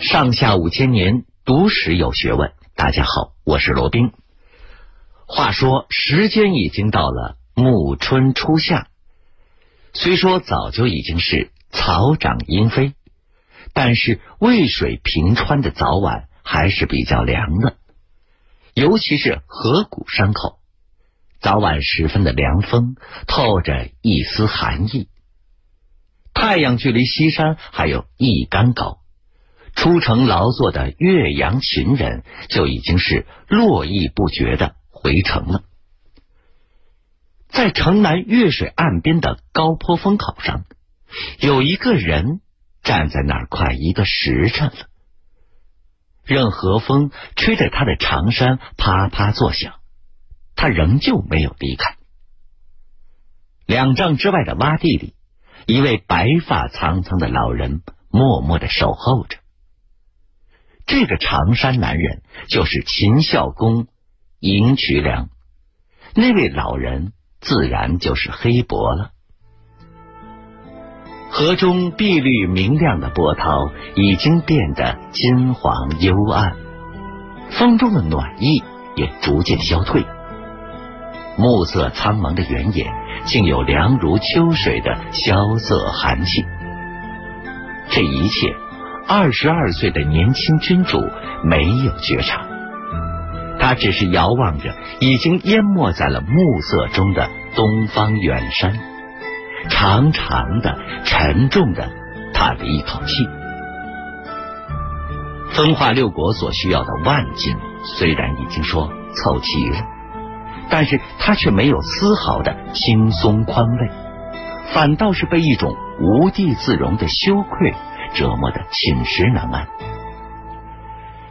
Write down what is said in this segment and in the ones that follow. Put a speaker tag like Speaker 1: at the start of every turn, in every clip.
Speaker 1: 上下五千年，读史有学问。大家好，我是罗宾。话说，时间已经到了暮春初夏，虽说早就已经是草长莺飞，但是渭水平川的早晚还是比较凉的，尤其是河谷山口，早晚十分的凉风，透着一丝寒意。太阳距离西山还有一竿高。出城劳作的岳阳秦人就已经是络绎不绝的回城了。在城南岳水岸边的高坡风口上，有一个人站在那儿快一个时辰了，任和风吹着他的长衫啪啪作响，他仍旧没有离开。两丈之外的洼地里，一位白发苍苍的老人默默的守候着。这个长衫男人就是秦孝公赢渠梁，那位老人自然就是黑伯了。河中碧绿明亮的波涛已经变得金黄幽暗，风中的暖意也逐渐消退，暮色苍茫的原野竟有凉如秋水的萧瑟寒气。这一切。二十二岁的年轻君主没有觉察，他只是遥望着已经淹没在了暮色中的东方远山，长长的、沉重的叹了一口气。分化六国所需要的万金，虽然已经说凑齐了，但是他却没有丝毫的轻松宽慰，反倒是被一种无地自容的羞愧。折磨的寝食难安，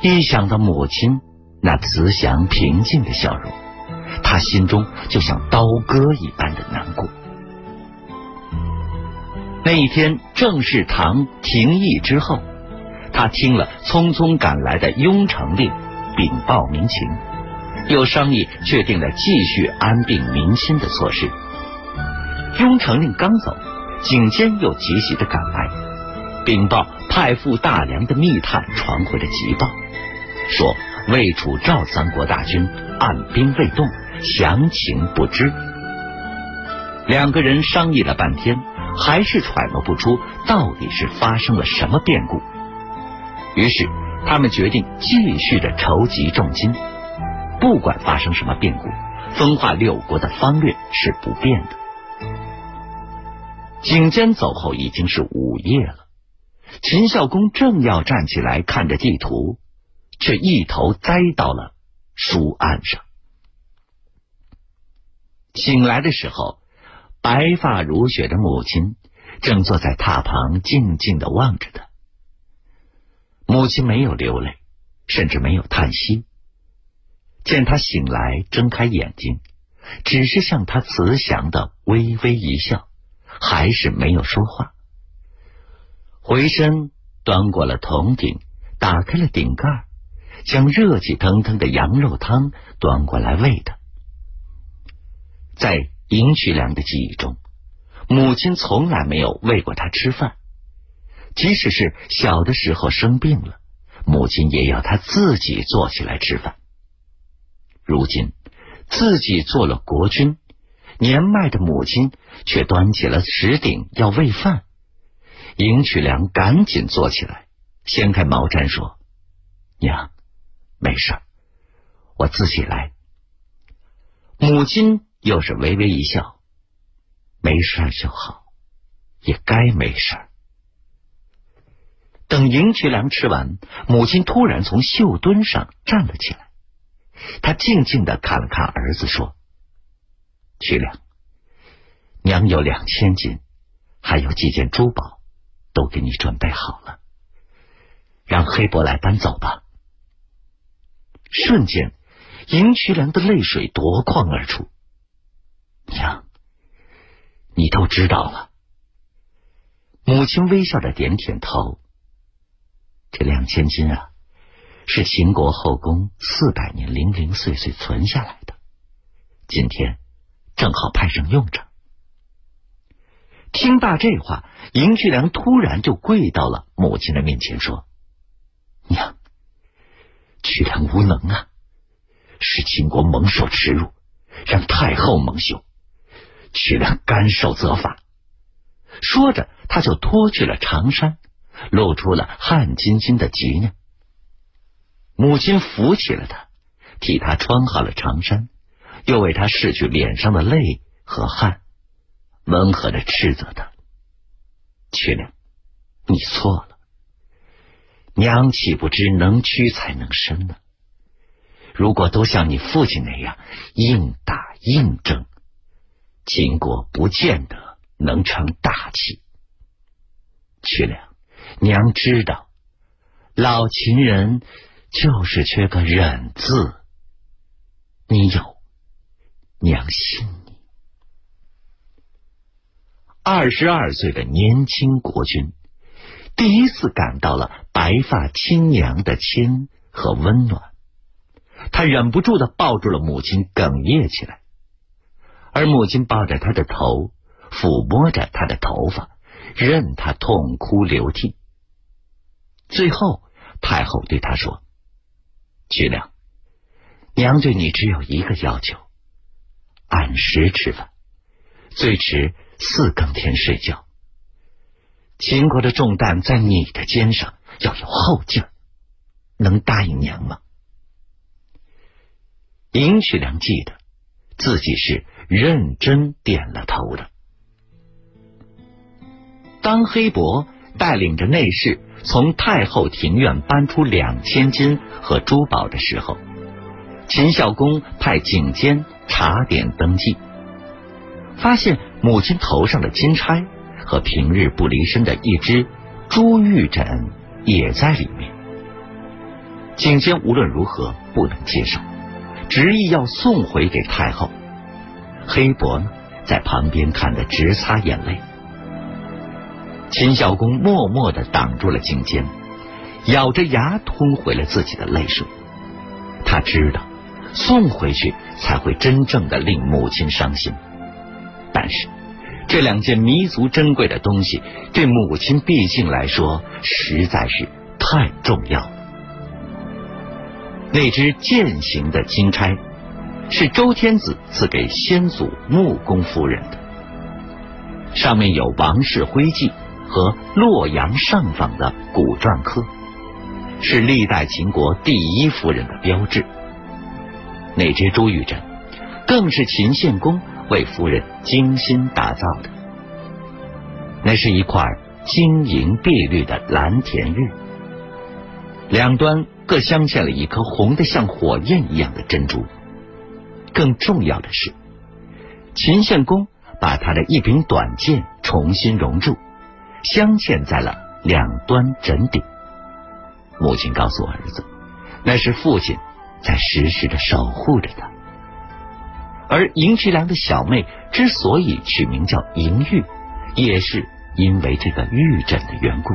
Speaker 1: 一想到母亲那慈祥平静的笑容，他心中就像刀割一般的难过。那一天正式堂廷议之后，他听了匆匆赶来的雍城令禀报民情，又商议确定了继续安定民心的措施。雍城令刚走，景监又急急的赶来。禀报派赴大梁的密探传回了急报，说魏楚赵三国大军按兵未动，详情不知。两个人商议了半天，还是揣摩不出到底是发生了什么变故。于是他们决定继续的筹集重金，不管发生什么变故，分化六国的方略是不变的。景监走后已经是午夜了。秦孝公正要站起来看着地图，却一头栽到了书案上。醒来的时候，白发如雪的母亲正坐在榻旁，静静的望着他。母亲没有流泪，甚至没有叹息。见他醒来，睁开眼睛，只是向他慈祥的微微一笑，还是没有说话。回身端过了铜鼎，打开了顶盖，将热气腾腾的羊肉汤端过来喂他。在赢渠良的记忆中，母亲从来没有喂过他吃饭，即使是小的时候生病了，母亲也要他自己坐起来吃饭。如今自己做了国君，年迈的母亲却端起了石鼎要喂饭。赢渠良赶紧坐起来，掀开毛毡说：“娘，没事，我自己来。”母亲又是微微一笑：“没事就好，也该没事。”等赢渠良吃完，母亲突然从绣墩上站了起来，她静静的看了看儿子，说：“渠良，娘有两千金，还有几件珠宝。”都给你准备好了，让黑伯来搬走吧。瞬间，赢渠良的泪水夺眶而出。娘，你都知道了。母亲微笑着点点头。这两千金啊，是秦国后宫四百年零零碎碎存下来的，今天正好派上用场。听罢这话，赢渠良突然就跪到了母亲的面前，说：“娘，渠良无能啊，使秦国蒙受耻辱，让太后蒙羞，渠良甘受责罚。说着，他就脱去了长衫，露出了汗津津的脊梁。母亲扶起了他，替他穿好了长衫，又为他拭去脸上的泪和汗，温和的斥责他：“曲良，你错了。娘岂不知能屈才能伸呢？如果都像你父亲那样硬打硬争，秦国不见得能成大器。曲良，娘知道，老秦人。”就是缺个忍字，你有，娘信。二十二岁的年轻国君，第一次感到了白发亲娘的亲和温暖，他忍不住的抱住了母亲，哽咽起来。而母亲抱着他的头，抚摸着他的头发，任他痛哭流涕。最后，太后对他说。徐良，娘对你只有一个要求：按时吃饭，最迟四更天睡觉。秦国的重担在你的肩上，要有后劲儿，能答应娘吗？尹曲良记得自己是认真点了头的。当黑伯带领着内侍。从太后庭院搬出两千金和珠宝的时候，秦孝公派警监查点登记，发现母亲头上的金钗和平日不离身的一只珠玉枕也在里面。景监无论如何不能接受，执意要送回给太后。黑伯呢，在旁边看得直擦眼泪。秦孝公默默的挡住了颈肩，咬着牙吞回了自己的泪水。他知道送回去才会真正的令母亲伤心，但是这两件弥足珍贵的东西对母亲毕竟来说实在是太重要了。那只剑形的金钗是周天子赐给先祖穆公夫人的，上面有王室徽记。和洛阳上访的古篆刻，是历代秦国第一夫人的标志。那只朱玉枕，更是秦献公为夫人精心打造的。那是一块晶莹碧绿的蓝田玉，两端各镶嵌了一颗红的像火焰一样的珍珠。更重要的是，秦献公把他的一柄短剑重新熔铸。镶嵌在了两端枕顶。母亲告诉儿子，那是父亲在时时的守护着他。而赢渠良的小妹之所以取名叫赢玉，也是因为这个玉枕的缘故。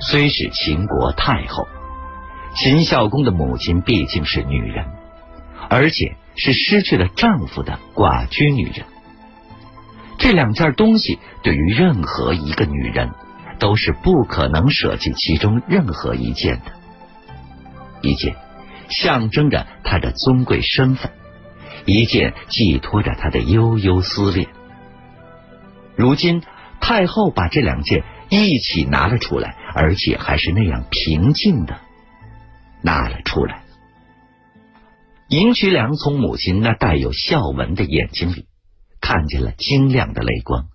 Speaker 1: 虽是秦国太后，秦孝公的母亲毕竟是女人，而且是失去了丈夫的寡居女人。这两件东西对于任何一个女人都是不可能舍弃其中任何一件的。一件象征着她的尊贵身份，一件寄托着他的悠悠思念。如今太后把这两件一起拿了出来，而且还是那样平静的拿了出来。尹渠良从母亲那带有笑纹的眼睛里。看见了晶亮的泪光，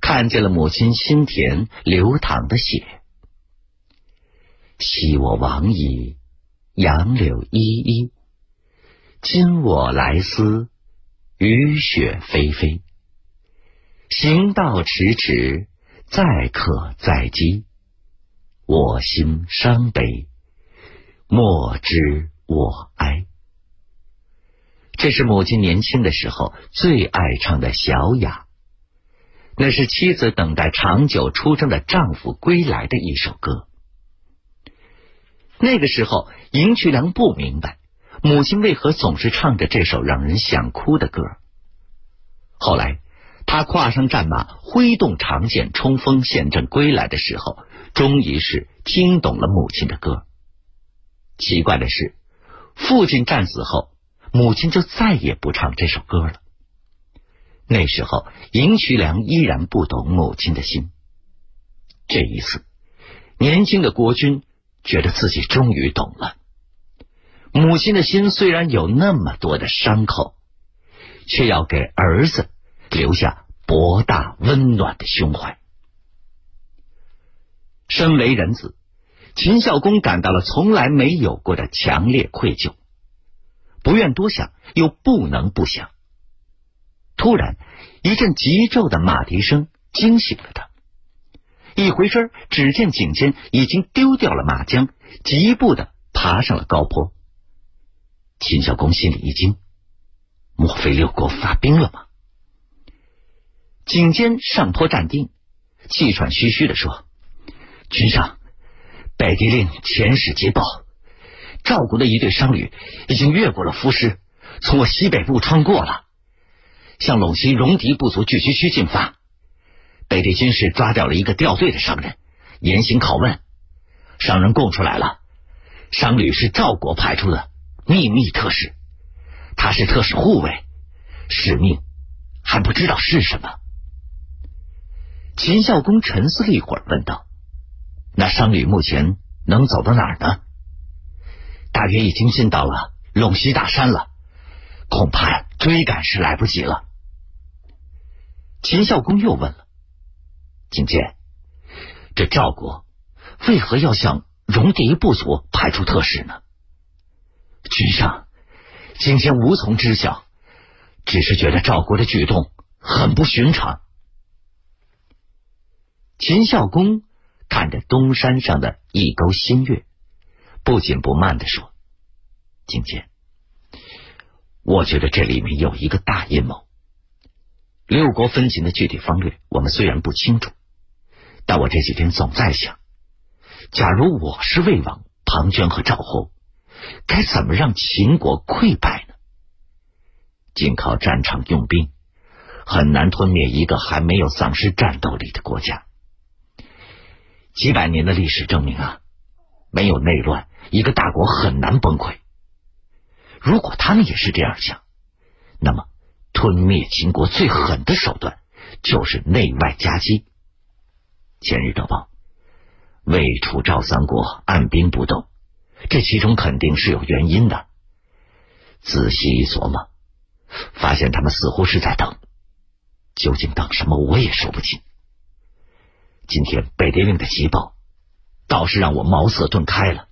Speaker 1: 看见了母亲心田流淌的血。昔我往矣，杨柳依依；今我来思，雨雪霏霏。行道迟迟，载客载机。我心伤悲，莫知我哀。这是母亲年轻的时候最爱唱的小雅，那是妻子等待长久出征的丈夫归来的一首歌。那个时候，赢渠良不明白母亲为何总是唱着这首让人想哭的歌。后来，他跨上战马，挥动长剑冲锋陷阵归来的时候，终于是听懂了母亲的歌。奇怪的是，父亲战死后，母亲就再也不唱这首歌了。那时候，尹渠良依然不懂母亲的心。这一次，年轻的国君觉得自己终于懂了。母亲的心虽然有那么多的伤口，却要给儿子留下博大温暖的胸怀。身为人子，秦孝公感到了从来没有过的强烈愧疚，不愿多想，又不能不想。突然，一阵急骤的马蹄声惊醒了他。一回身，只见景监已经丢掉了马缰，疾步的爬上了高坡。秦孝公心里一惊，莫非六国发兵了吗？景监上坡站定，气喘吁吁的说：“君上，北狄令遣使捷报，赵国的一队商旅已经越过了浮尸，从我西北部穿过了。”向陇西戎狄部族聚居区进发，北地军士抓掉了一个掉队的商人，严刑拷问，商人供出来了，商旅是赵国派出的秘密特使，他是特使护卫，使命还不知道是什么。秦孝公沉思了一会儿，问道：“那商旅目前能走到哪儿呢？”大约已经进到了陇西大山了，恐怕追赶是来不及了。秦孝公又问了：“景监，这赵国为何要向戎狄部族派出特使呢？”君上，景监无从知晓，只是觉得赵国的举动很不寻常。秦孝公看着东山上的一钩新月，不紧不慢的说：“景监，我觉得这里面有一个大阴谋。”六国分秦的具体方略，我们虽然不清楚，但我这几天总在想：假如我是魏王庞涓和赵后，该怎么让秦国溃败呢？仅靠战场用兵，很难吞灭一个还没有丧失战斗力的国家。几百年的历史证明啊，没有内乱，一个大国很难崩溃。如果他们也是这样想，那么。吞灭秦国最狠的手段就是内外夹击。前日得报，魏、楚、赵三国按兵不动，这其中肯定是有原因的。仔细一琢磨，发现他们似乎是在等，究竟等什么，我也说不清。今天北狄令的急报，倒是让我茅塞顿开了。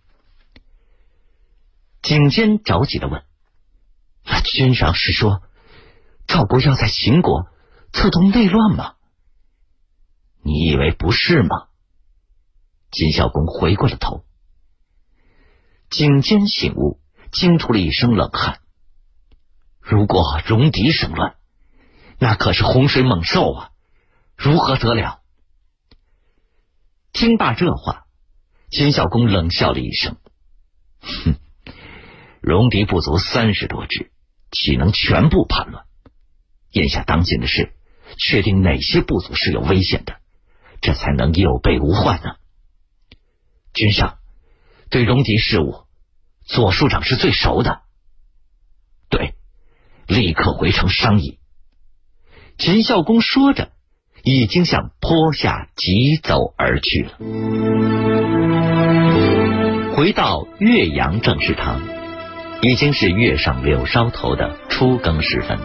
Speaker 1: 景监着急的问：“那君上是说？”赵国要在秦国策动内乱吗？你以为不是吗？秦孝公回过了头，颈间醒悟，惊出了一声冷汗。如果戎狄生乱，那可是洪水猛兽啊，如何得了？听罢这话，秦孝公冷笑了一声：“哼，戎狄不足三十多支，岂能全部叛乱？”眼下当紧的是确定哪些部族是有危险的，这才能有备无患呢。君上对戎狄事务，左庶长是最熟的。对，立刻回城商议。秦孝公说着，已经向坡下疾走而去了。回到岳阳政事堂，已经是月上柳梢头的初更时分。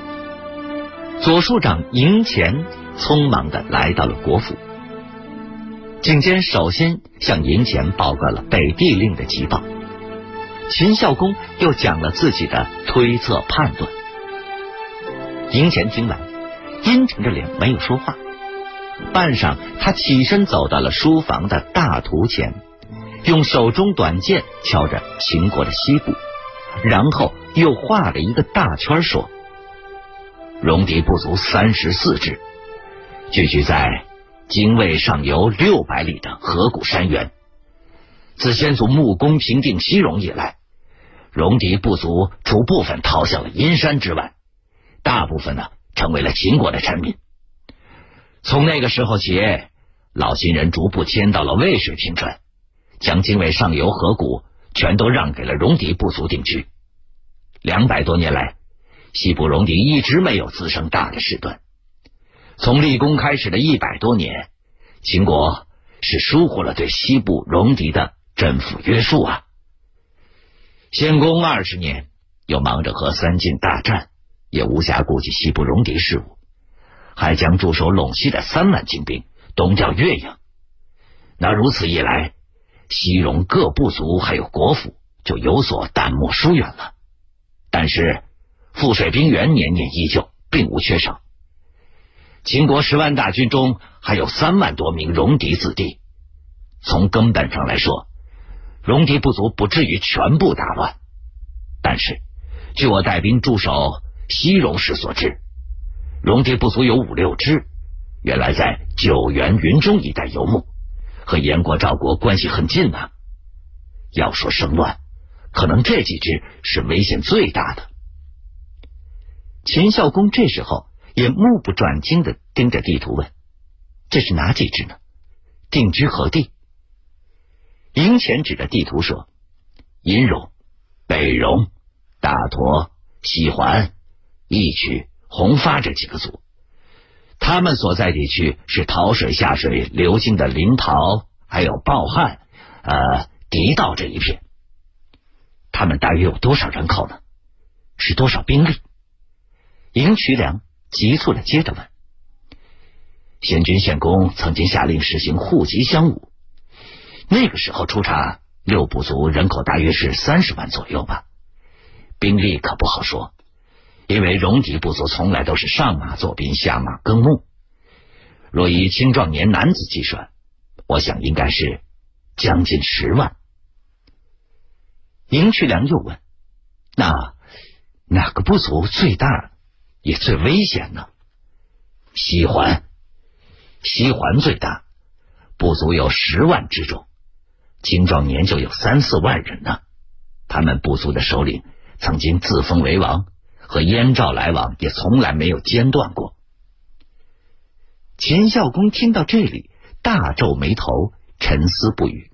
Speaker 1: 左庶长赢钱匆忙的来到了国府，景监首先向赢钱报告了北地令的急报，秦孝公又讲了自己的推测判断。赢钱听完，阴沉着脸没有说话。半晌，他起身走到了书房的大图前，用手中短剑敲着秦国的西部，然后又画了一个大圈，说。戎狄不足三十四支，聚居在泾渭上游六百里的河谷山原。自先祖穆公平定西戎以来，戎狄部族除部分逃向了阴山之外，大部分呢成为了秦国的臣民。从那个时候起，老秦人逐步迁到了渭水平川，将泾渭上游河谷全都让给了戎狄部族定居。两百多年来，西部戎狄一直没有滋生大的事端。从立功开始的一百多年，秦国是疏忽了对西部戎狄的政府约束啊。献公二十年，又忙着和三晋大战，也无暇顾及西部戎狄事务，还将驻守陇西的三万精兵东调岳阳。那如此一来，西戎各部族还有国府就有所淡漠疏远了。但是赋水兵源年年依旧，并无缺少。秦国十万大军中还有三万多名戎狄子弟，从根本上来说，戎狄部族不至于全部大乱。但是，据我带兵驻守西戎时所知，戎狄部族有五六支，原来在九原云中一带游牧。和燕国、赵国关系很近呐。要说生乱，可能这几支是危险最大的。秦孝公这时候也目不转睛的盯着地图问：“这是哪几支呢？定居何地？”赢钱指着地图说：“殷戎、北戎、大佗、西环、义渠、红发这几个族。”他们所在地区是洮水下水流经的临洮，还有抱汉、呃狄道这一片。他们大约有多少人口呢？是多少兵力？赢渠梁急促的接着问。先君献公曾经下令实行户籍相武，那个时候出查六部族人口大约是三十万左右吧。兵力可不好说。因为戎狄部族从来都是上马做兵，下马耕牧。若以青壮年男子计算，我想应该是将近十万。赢渠良又问：“那哪个部族最大也最危险呢？”西环，西环最大，部族有十万之众，青壮年就有三四万人呢。他们部族的首领曾经自封为王。和燕赵来往也从来没有间断过。秦孝公听到这里，大皱眉头，沉思不语。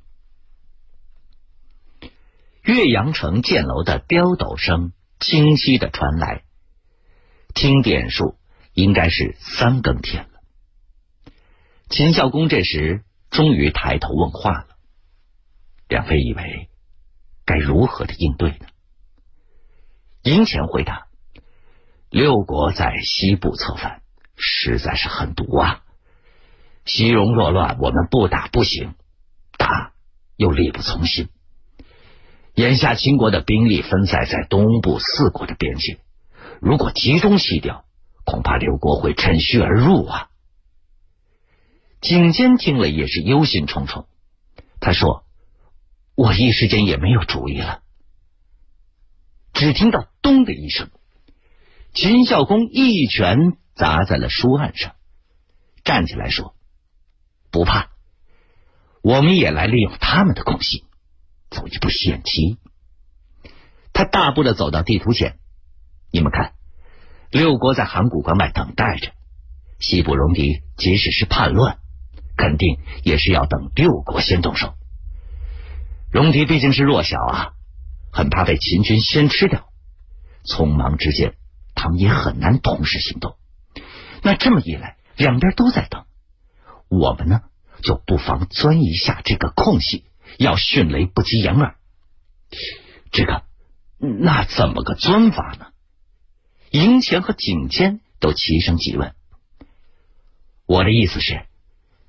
Speaker 1: 岳阳城箭楼的雕斗声清晰的传来，听点数应该是三更天了。秦孝公这时终于抬头问话了：“梁飞以为该如何的应对呢？”赢钱回答。六国在西部策反，实在是很毒啊！西戎若乱，我们不打不行，打又力不从心。眼下秦国的兵力分散在东部四国的边境，如果集中西调，恐怕刘国会趁虚而入啊！景监听了也是忧心忡忡，他说：“我一时间也没有主意了。”只听到“咚”的一声。秦孝公一拳砸在了书案上，站起来说：“不怕，我们也来利用他们的空隙，走一步险棋。”他大步的走到地图前，你们看，六国在函谷关外等待着，西部戎狄即使是叛乱，肯定也是要等六国先动手。戎狄毕竟是弱小啊，很怕被秦军先吃掉，匆忙之间。他们也很难同时行动。那这么一来，两边都在等，我们呢就不妨钻一下这个空隙，要迅雷不及掩耳。这个那怎么个钻法呢？营前和景监都齐声急问。我的意思是，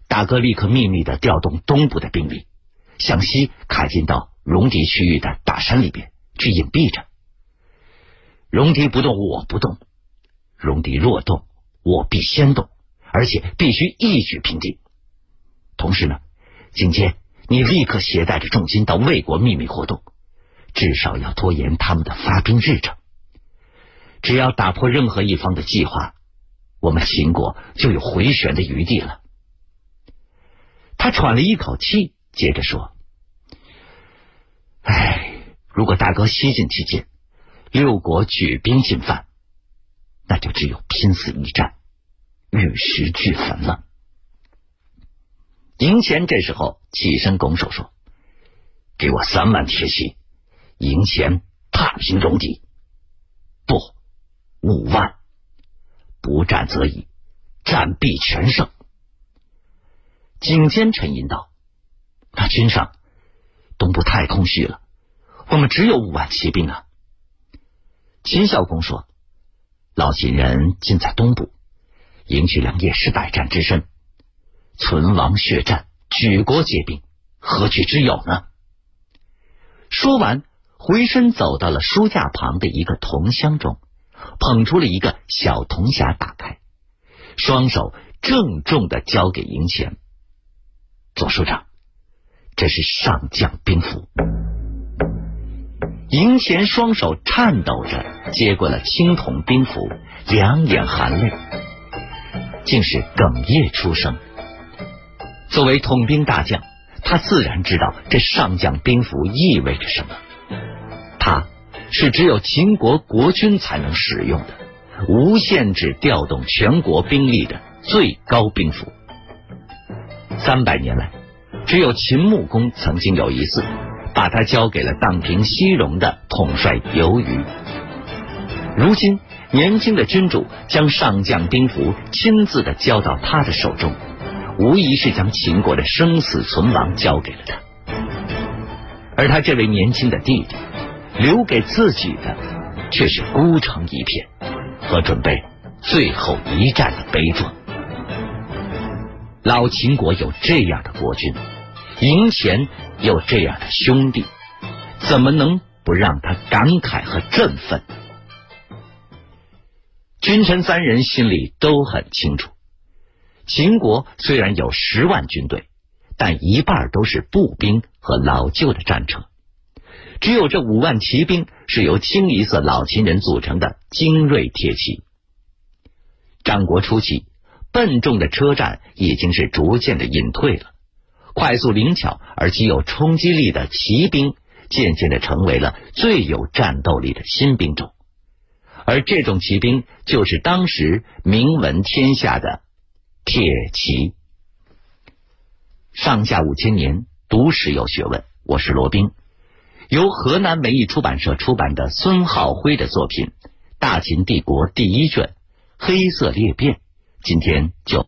Speaker 1: 大哥立刻秘密的调动东部的兵力，向西开进到戎狄区域的大山里边去隐蔽着。戎狄不动，我不动；戎狄若动，我必先动，而且必须一举平定。同时呢，景监，你立刻携带着重金到魏国秘密活动，至少要拖延他们的发兵日程。只要打破任何一方的计划，我们秦国就有回旋的余地了。他喘了一口气，接着说：“哎，如果大哥西进期间……”六国举兵进犯，那就只有拼死一战，玉石俱焚了。赢钱这时候起身拱手说：“给我三万铁骑，赢钱踏平戎狄。不，五万。不战则已，战必全胜。景监沉吟道：“那君上，东部太空虚了，我们只有五万骑兵啊。”秦孝公说：“老秦人尽在东部，赢取良夜是百战之身，存亡血战，举国皆兵，何惧之有呢？”说完，回身走到了书架旁的一个铜箱中，捧出了一个小铜匣，打开，双手郑重的交给赢钱。左书长，这是上将兵符。赢钱双手颤抖着接过了青铜兵符，两眼含泪，竟是哽咽出声。作为统兵大将。他自然知道这上将兵符意味着什么，他是只有秦国国君才能使用的，无限制调动全国兵力的最高兵符。三百年来，只有秦穆公曾经有一次把它交给了荡平西戎的统帅游于。如今，年轻的君主将上将兵符亲自的交到他的手中。无疑是将秦国的生死存亡交给了他，而他这位年轻的弟弟留给自己的却是孤城一片和准备最后一战的悲壮。老秦国有这样的国君，赢钱有这样的兄弟，怎么能不让他感慨和振奋？君臣三人心里都很清楚。秦国虽然有十万军队，但一半都是步兵和老旧的战车，只有这五万骑兵是由清一色老秦人组成的精锐铁骑。战国初期，笨重的车战已经是逐渐的隐退了，快速灵巧而极有冲击力的骑兵渐渐的成为了最有战斗力的新兵种，而这种骑兵就是当时名闻天下的。铁骑，上下五千年，读史有学问。我是罗宾，由河南文艺出版社出版的孙浩辉的作品《大秦帝国》第一卷《黑色裂变》，今天就。